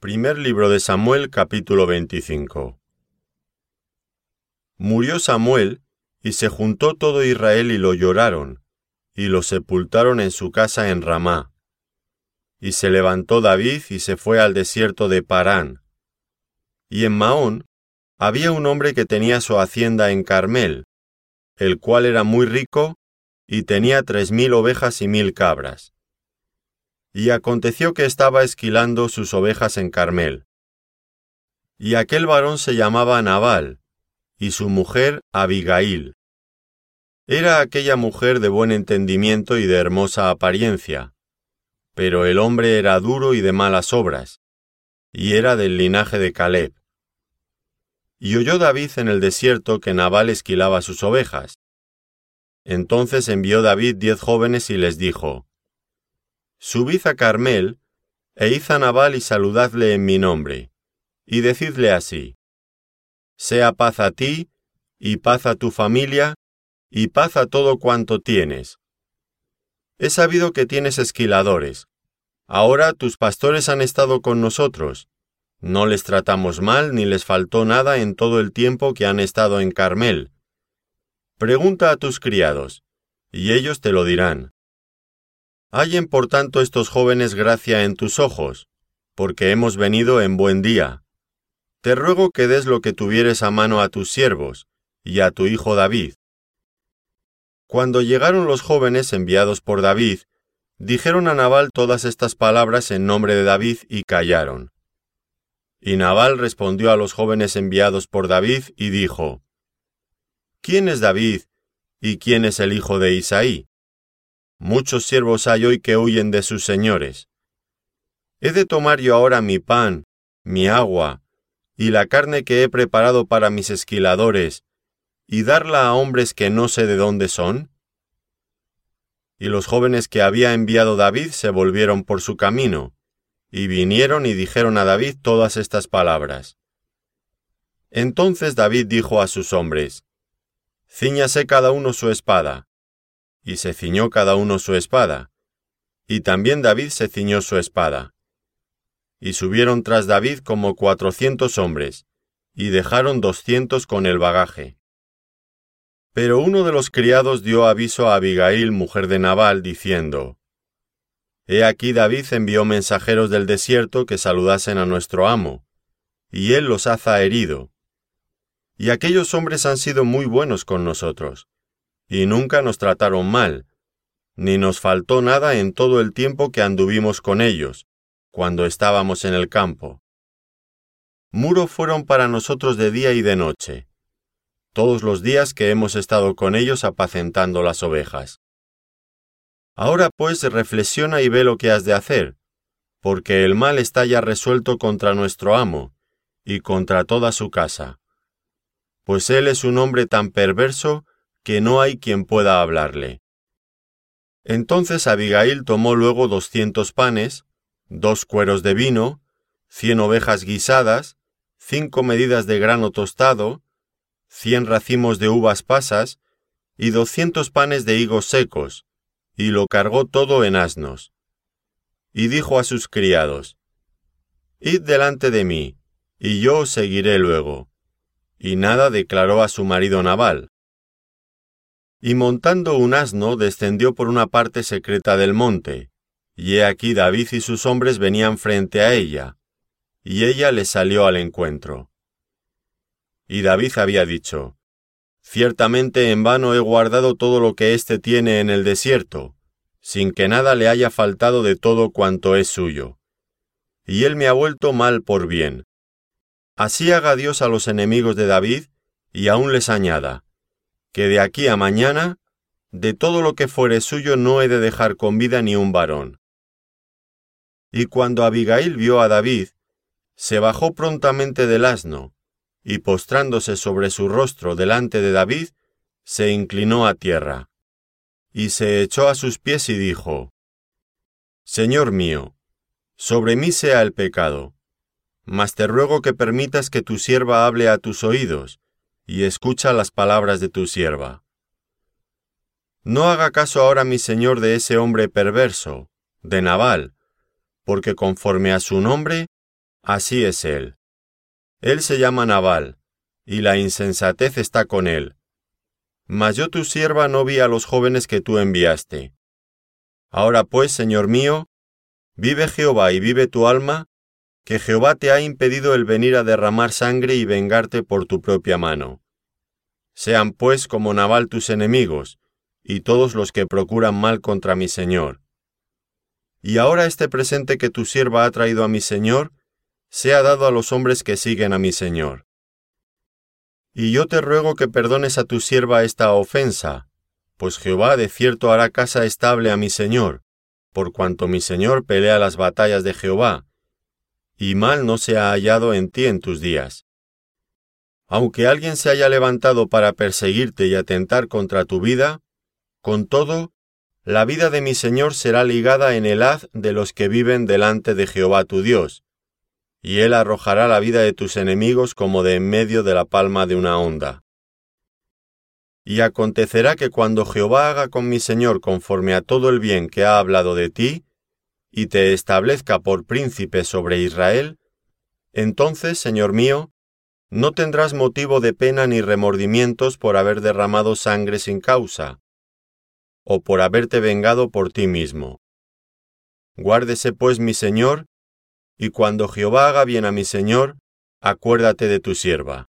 Primer libro de Samuel capítulo 25 Murió Samuel, y se juntó todo Israel y lo lloraron, y lo sepultaron en su casa en Ramá. Y se levantó David y se fue al desierto de Parán. Y en Maón había un hombre que tenía su hacienda en Carmel, el cual era muy rico, y tenía tres mil ovejas y mil cabras. Y aconteció que estaba esquilando sus ovejas en Carmel. Y aquel varón se llamaba Nabal, y su mujer Abigail. Era aquella mujer de buen entendimiento y de hermosa apariencia, pero el hombre era duro y de malas obras, y era del linaje de Caleb. Y oyó David en el desierto que Nabal esquilaba sus ovejas. Entonces envió David diez jóvenes y les dijo, Subid a Carmel, e id a Nabal y saludadle en mi nombre, y decidle así, Sea paz a ti, y paz a tu familia, y paz a todo cuanto tienes. He sabido que tienes esquiladores. Ahora tus pastores han estado con nosotros. No les tratamos mal ni les faltó nada en todo el tiempo que han estado en Carmel. Pregunta a tus criados, y ellos te lo dirán. Hallen por tanto estos jóvenes gracia en tus ojos, porque hemos venido en buen día. Te ruego que des lo que tuvieres a mano a tus siervos, y a tu hijo David. Cuando llegaron los jóvenes enviados por David, dijeron a Nabal todas estas palabras en nombre de David y callaron. Y Nabal respondió a los jóvenes enviados por David y dijo, ¿Quién es David y quién es el hijo de Isaí? Muchos siervos hay hoy que huyen de sus señores. ¿He de tomar yo ahora mi pan, mi agua, y la carne que he preparado para mis esquiladores, y darla a hombres que no sé de dónde son? Y los jóvenes que había enviado David se volvieron por su camino, y vinieron y dijeron a David todas estas palabras. Entonces David dijo a sus hombres, Cíñase cada uno su espada y se ciñó cada uno su espada, y también David se ciñó su espada. Y subieron tras David como cuatrocientos hombres, y dejaron doscientos con el bagaje. Pero uno de los criados dio aviso a Abigail, mujer de Nabal, diciendo, He aquí David envió mensajeros del desierto que saludasen a nuestro amo, y él los haza herido. Y aquellos hombres han sido muy buenos con nosotros, y nunca nos trataron mal, ni nos faltó nada en todo el tiempo que anduvimos con ellos, cuando estábamos en el campo. Muro fueron para nosotros de día y de noche, todos los días que hemos estado con ellos apacentando las ovejas. Ahora pues reflexiona y ve lo que has de hacer, porque el mal está ya resuelto contra nuestro amo, y contra toda su casa. Pues él es un hombre tan perverso que no hay quien pueda hablarle. Entonces Abigail tomó luego doscientos panes, dos cueros de vino, cien ovejas guisadas, cinco medidas de grano tostado, cien racimos de uvas pasas, y doscientos panes de higos secos, y lo cargó todo en asnos. Y dijo a sus criados, Id delante de mí, y yo os seguiré luego. Y nada declaró a su marido Nabal. Y montando un asno descendió por una parte secreta del monte, y he aquí David y sus hombres venían frente a ella, y ella les salió al encuentro. Y David había dicho, Ciertamente en vano he guardado todo lo que éste tiene en el desierto, sin que nada le haya faltado de todo cuanto es suyo. Y él me ha vuelto mal por bien. Así haga Dios a los enemigos de David, y aún les añada, que de aquí a mañana, de todo lo que fuere suyo no he de dejar con vida ni un varón. Y cuando Abigail vio a David, se bajó prontamente del asno, y postrándose sobre su rostro delante de David, se inclinó a tierra, y se echó a sus pies y dijo, Señor mío, sobre mí sea el pecado, mas te ruego que permitas que tu sierva hable a tus oídos, y escucha las palabras de tu sierva. No haga caso ahora mi señor de ese hombre perverso, de Nabal, porque conforme a su nombre, así es él. Él se llama Nabal, y la insensatez está con él. Mas yo tu sierva no vi a los jóvenes que tú enviaste. Ahora pues, Señor mío, vive Jehová y vive tu alma, que Jehová te ha impedido el venir a derramar sangre y vengarte por tu propia mano. Sean pues como Nabal tus enemigos, y todos los que procuran mal contra mi Señor. Y ahora este presente que tu sierva ha traído a mi Señor, sea dado a los hombres que siguen a mi Señor. Y yo te ruego que perdones a tu sierva esta ofensa, pues Jehová de cierto hará casa estable a mi Señor, por cuanto mi Señor pelea las batallas de Jehová, y mal no se ha hallado en ti en tus días. Aunque alguien se haya levantado para perseguirte y atentar contra tu vida, con todo, la vida de mi Señor será ligada en el haz de los que viven delante de Jehová tu Dios, y él arrojará la vida de tus enemigos como de en medio de la palma de una onda. Y acontecerá que cuando Jehová haga con mi Señor conforme a todo el bien que ha hablado de ti, y te establezca por príncipe sobre Israel, entonces, Señor mío, no tendrás motivo de pena ni remordimientos por haber derramado sangre sin causa, o por haberte vengado por ti mismo. Guárdese pues mi Señor, y cuando Jehová haga bien a mi Señor, acuérdate de tu sierva.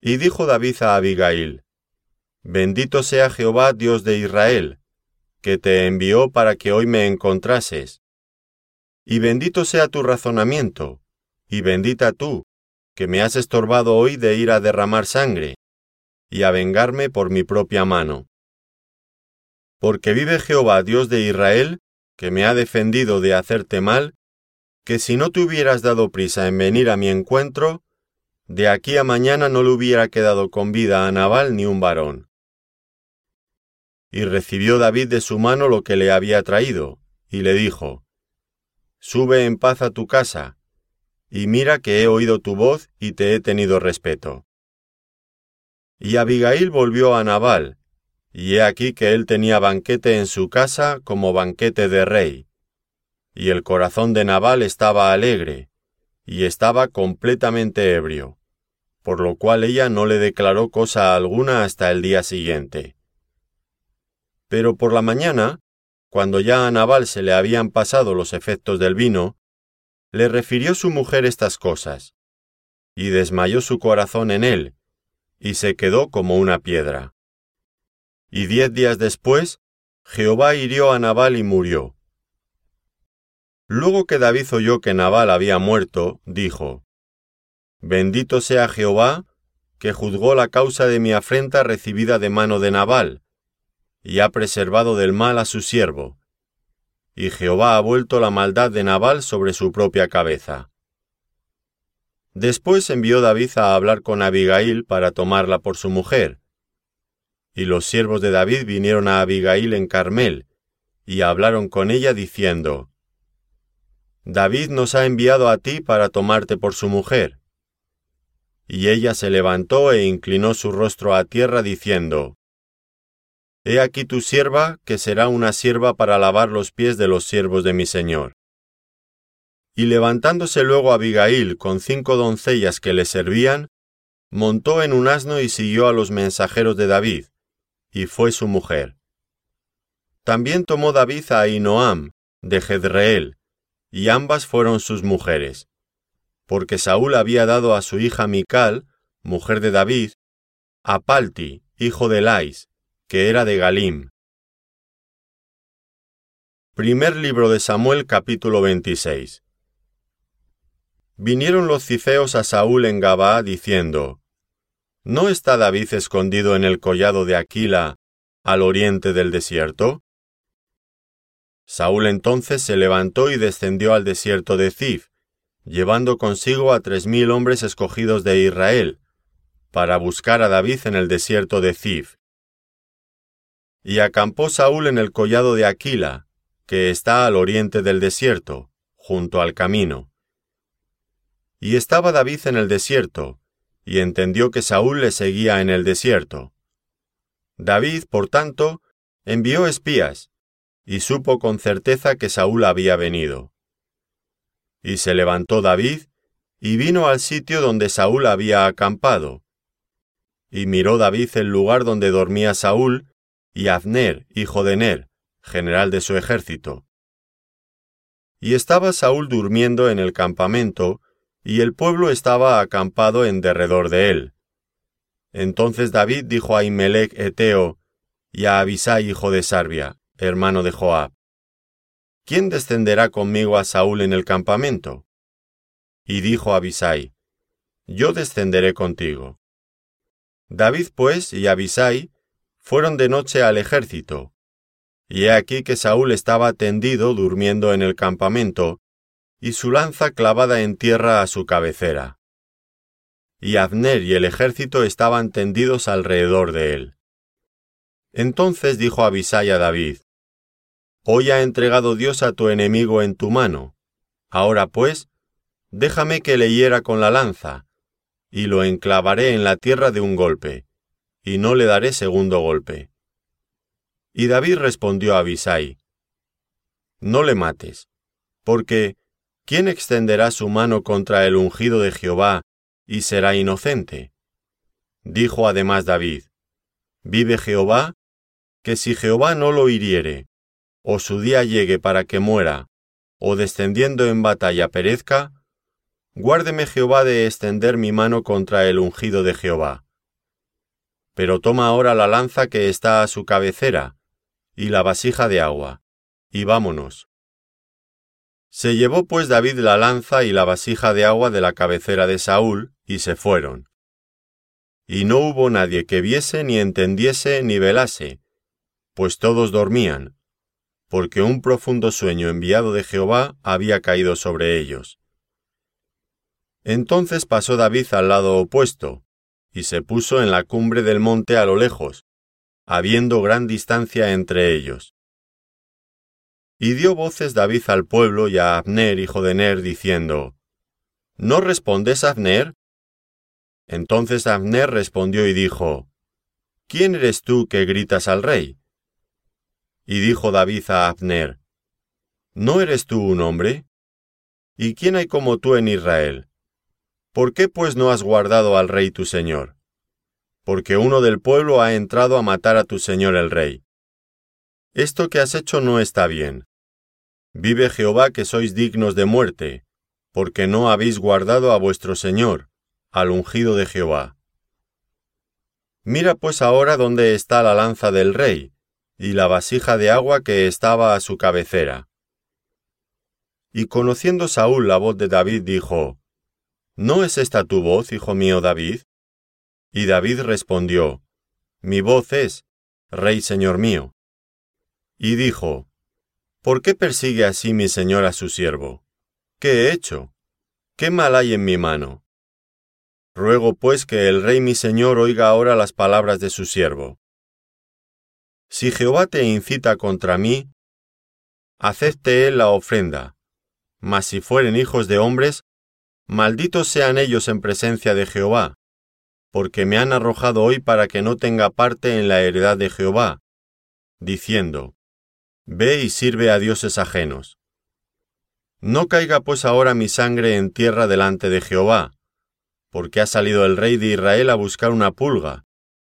Y dijo David a Abigail, Bendito sea Jehová Dios de Israel, que te envió para que hoy me encontrases. Y bendito sea tu razonamiento, y bendita tú, que me has estorbado hoy de ir a derramar sangre, y a vengarme por mi propia mano. Porque vive Jehová Dios de Israel, que me ha defendido de hacerte mal, que si no te hubieras dado prisa en venir a mi encuentro, de aquí a mañana no le hubiera quedado con vida a Nabal ni un varón. Y recibió David de su mano lo que le había traído, y le dijo, Sube en paz a tu casa, y mira que he oído tu voz y te he tenido respeto. Y Abigail volvió a Nabal, y he aquí que él tenía banquete en su casa como banquete de rey. Y el corazón de Nabal estaba alegre, y estaba completamente ebrio, por lo cual ella no le declaró cosa alguna hasta el día siguiente. Pero por la mañana, cuando ya a Nabal se le habían pasado los efectos del vino, le refirió su mujer estas cosas, y desmayó su corazón en él, y se quedó como una piedra. Y diez días después, Jehová hirió a Nabal y murió. Luego que David oyó que Nabal había muerto, dijo, Bendito sea Jehová, que juzgó la causa de mi afrenta recibida de mano de Nabal, y ha preservado del mal a su siervo. Y Jehová ha vuelto la maldad de Nabal sobre su propia cabeza. Después envió David a hablar con Abigail para tomarla por su mujer, y los siervos de David vinieron a Abigail en Carmel, y hablaron con ella diciendo, David nos ha enviado a ti para tomarte por su mujer. Y ella se levantó e inclinó su rostro a tierra diciendo, He aquí tu sierva, que será una sierva para lavar los pies de los siervos de mi señor. Y levantándose luego Abigail con cinco doncellas que le servían, montó en un asno y siguió a los mensajeros de David, y fue su mujer. También tomó David a Ainoam, de Jezreel, y ambas fueron sus mujeres, porque Saúl había dado a su hija Mical, mujer de David, a Palti, hijo de Lais, que era de Galim. Primer libro de Samuel capítulo 26 Vinieron los cifeos a Saúl en Gabaa diciendo, ¿No está David escondido en el collado de Aquila, al oriente del desierto? Saúl entonces se levantó y descendió al desierto de Zif, llevando consigo a tres mil hombres escogidos de Israel, para buscar a David en el desierto de Zif. Y acampó Saúl en el collado de Aquila, que está al oriente del desierto, junto al camino. Y estaba David en el desierto, y entendió que Saúl le seguía en el desierto. David, por tanto, envió espías, y supo con certeza que Saúl había venido. Y se levantó David, y vino al sitio donde Saúl había acampado. Y miró David el lugar donde dormía Saúl, y Abner, hijo de Ner, general de su ejército. Y estaba Saúl durmiendo en el campamento, y el pueblo estaba acampado en derredor de él. Entonces David dijo a Imelec Eteo y a Abisai hijo de Sarbia, hermano de Joab, ¿Quién descenderá conmigo a Saúl en el campamento? Y dijo Abisai, Yo descenderé contigo. David pues y Abisai fueron de noche al ejército, y he aquí que Saúl estaba tendido durmiendo en el campamento, y su lanza clavada en tierra a su cabecera. Y Abner y el ejército estaban tendidos alrededor de él. Entonces dijo Abisai a David, Hoy ha entregado Dios a tu enemigo en tu mano. Ahora pues, déjame que le hiera con la lanza, y lo enclavaré en la tierra de un golpe, y no le daré segundo golpe. Y David respondió a Abisai, No le mates, porque ¿quién extenderá su mano contra el ungido de Jehová y será inocente? Dijo además David, Vive Jehová, que si Jehová no lo hiriere, o su día llegue para que muera, o descendiendo en batalla perezca, guárdeme Jehová de extender mi mano contra el ungido de Jehová. Pero toma ahora la lanza que está a su cabecera, y la vasija de agua, y vámonos. Se llevó pues David la lanza y la vasija de agua de la cabecera de Saúl, y se fueron. Y no hubo nadie que viese, ni entendiese, ni velase, pues todos dormían, porque un profundo sueño enviado de Jehová había caído sobre ellos. Entonces pasó David al lado opuesto, y se puso en la cumbre del monte a lo lejos, habiendo gran distancia entre ellos. Y dio voces David al pueblo y a Abner, hijo de Ner, diciendo, ¿No respondes, Abner? Entonces Abner respondió y dijo, ¿Quién eres tú que gritas al rey? Y dijo David a Abner, ¿No eres tú un hombre? ¿Y quién hay como tú en Israel? ¿Por qué pues no has guardado al rey tu señor? Porque uno del pueblo ha entrado a matar a tu señor el rey. Esto que has hecho no está bien. Vive Jehová que sois dignos de muerte, porque no habéis guardado a vuestro señor, al ungido de Jehová. Mira pues ahora dónde está la lanza del rey, y la vasija de agua que estaba a su cabecera. Y conociendo Saúl la voz de David, dijo, ¿No es esta tu voz, hijo mío David? Y David respondió, Mi voz es, Rey Señor mío. Y dijo, ¿Por qué persigue así mi señor a su siervo? ¿Qué he hecho? ¿Qué mal hay en mi mano? Ruego pues que el rey mi señor oiga ahora las palabras de su siervo. Si Jehová te incita contra mí, acepte él la ofrenda. Mas si fueren hijos de hombres, malditos sean ellos en presencia de Jehová, porque me han arrojado hoy para que no tenga parte en la heredad de Jehová, diciendo, Ve y sirve a dioses ajenos. No caiga pues ahora mi sangre en tierra delante de Jehová, porque ha salido el rey de Israel a buscar una pulga,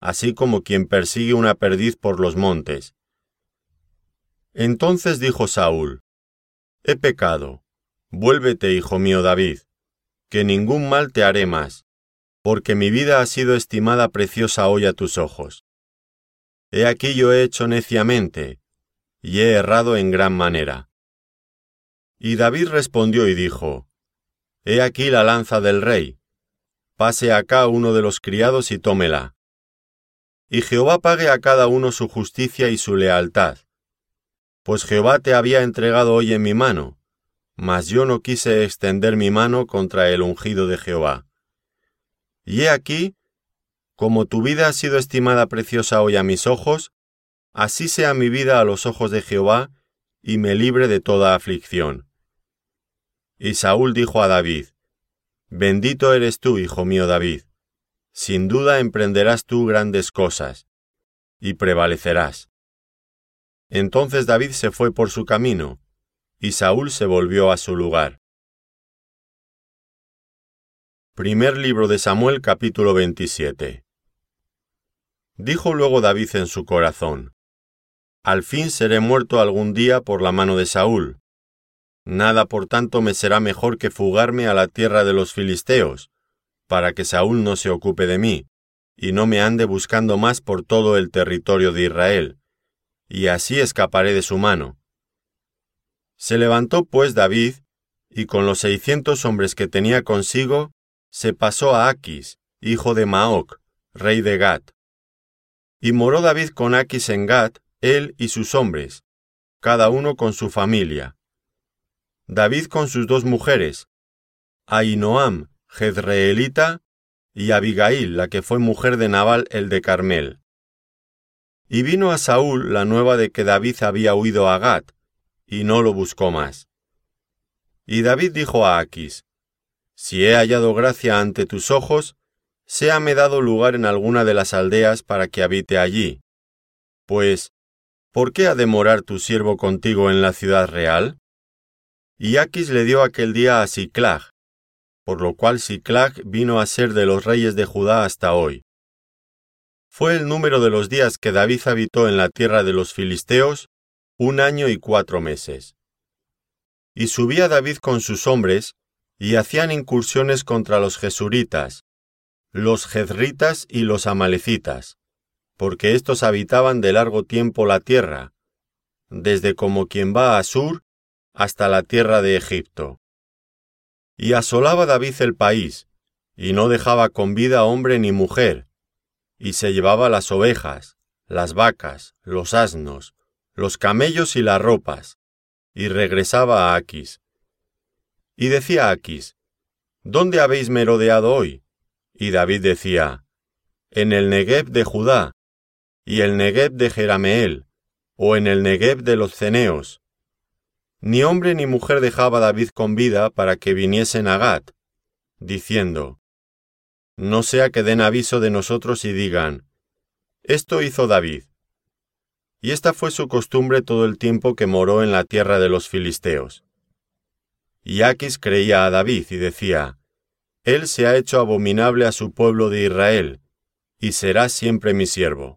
así como quien persigue una perdiz por los montes. Entonces dijo Saúl, He pecado, vuélvete, hijo mío David, que ningún mal te haré más, porque mi vida ha sido estimada preciosa hoy a tus ojos. He aquí yo he hecho neciamente, y he errado en gran manera. Y David respondió y dijo, He aquí la lanza del rey, pase acá uno de los criados y tómela y Jehová pague a cada uno su justicia y su lealtad. Pues Jehová te había entregado hoy en mi mano, mas yo no quise extender mi mano contra el ungido de Jehová. Y he aquí, como tu vida ha sido estimada preciosa hoy a mis ojos, así sea mi vida a los ojos de Jehová, y me libre de toda aflicción. Y Saúl dijo a David, Bendito eres tú, hijo mío David sin duda emprenderás tú grandes cosas, y prevalecerás. Entonces David se fue por su camino, y Saúl se volvió a su lugar. Primer libro de Samuel capítulo 27 Dijo luego David en su corazón, Al fin seré muerto algún día por la mano de Saúl. Nada por tanto me será mejor que fugarme a la tierra de los filisteos, para que Saúl no se ocupe de mí, y no me ande buscando más por todo el territorio de Israel, y así escaparé de su mano. Se levantó pues David, y con los seiscientos hombres que tenía consigo, se pasó a Aquis, hijo de Maoc, rey de Gat. Y moró David con Aquis en Gat, él y sus hombres, cada uno con su familia. David con sus dos mujeres, Ainoam, Jezreelita, y Abigail, la que fue mujer de Nabal el de Carmel. Y vino a Saúl la nueva de que David había huido a Gat, y no lo buscó más. Y David dijo a Aquis, Si he hallado gracia ante tus ojos, séame dado lugar en alguna de las aldeas para que habite allí. Pues, ¿por qué ha de morar tu siervo contigo en la ciudad real? Y Aquis le dio aquel día a Siclag, por lo cual Siclag vino a ser de los reyes de Judá hasta hoy. Fue el número de los días que David habitó en la tierra de los filisteos un año y cuatro meses. Y subía David con sus hombres, y hacían incursiones contra los jesuritas, los jezritas y los amalecitas, porque éstos habitaban de largo tiempo la tierra, desde como quien va a Sur hasta la tierra de Egipto. Y asolaba David el país, y no dejaba con vida hombre ni mujer, y se llevaba las ovejas, las vacas, los asnos, los camellos y las ropas, y regresaba a Aquis. Y decía Aquis, ¿Dónde habéis merodeado hoy? Y David decía, En el Negev de Judá, y el Negev de Jerameel, o en el Negev de los Ceneos. Ni hombre ni mujer dejaba David con vida para que viniesen a Gat, diciendo, No sea que den aviso de nosotros y digan, Esto hizo David. Y esta fue su costumbre todo el tiempo que moró en la tierra de los filisteos. Y Aquis creía a David y decía, Él se ha hecho abominable a su pueblo de Israel, y será siempre mi siervo.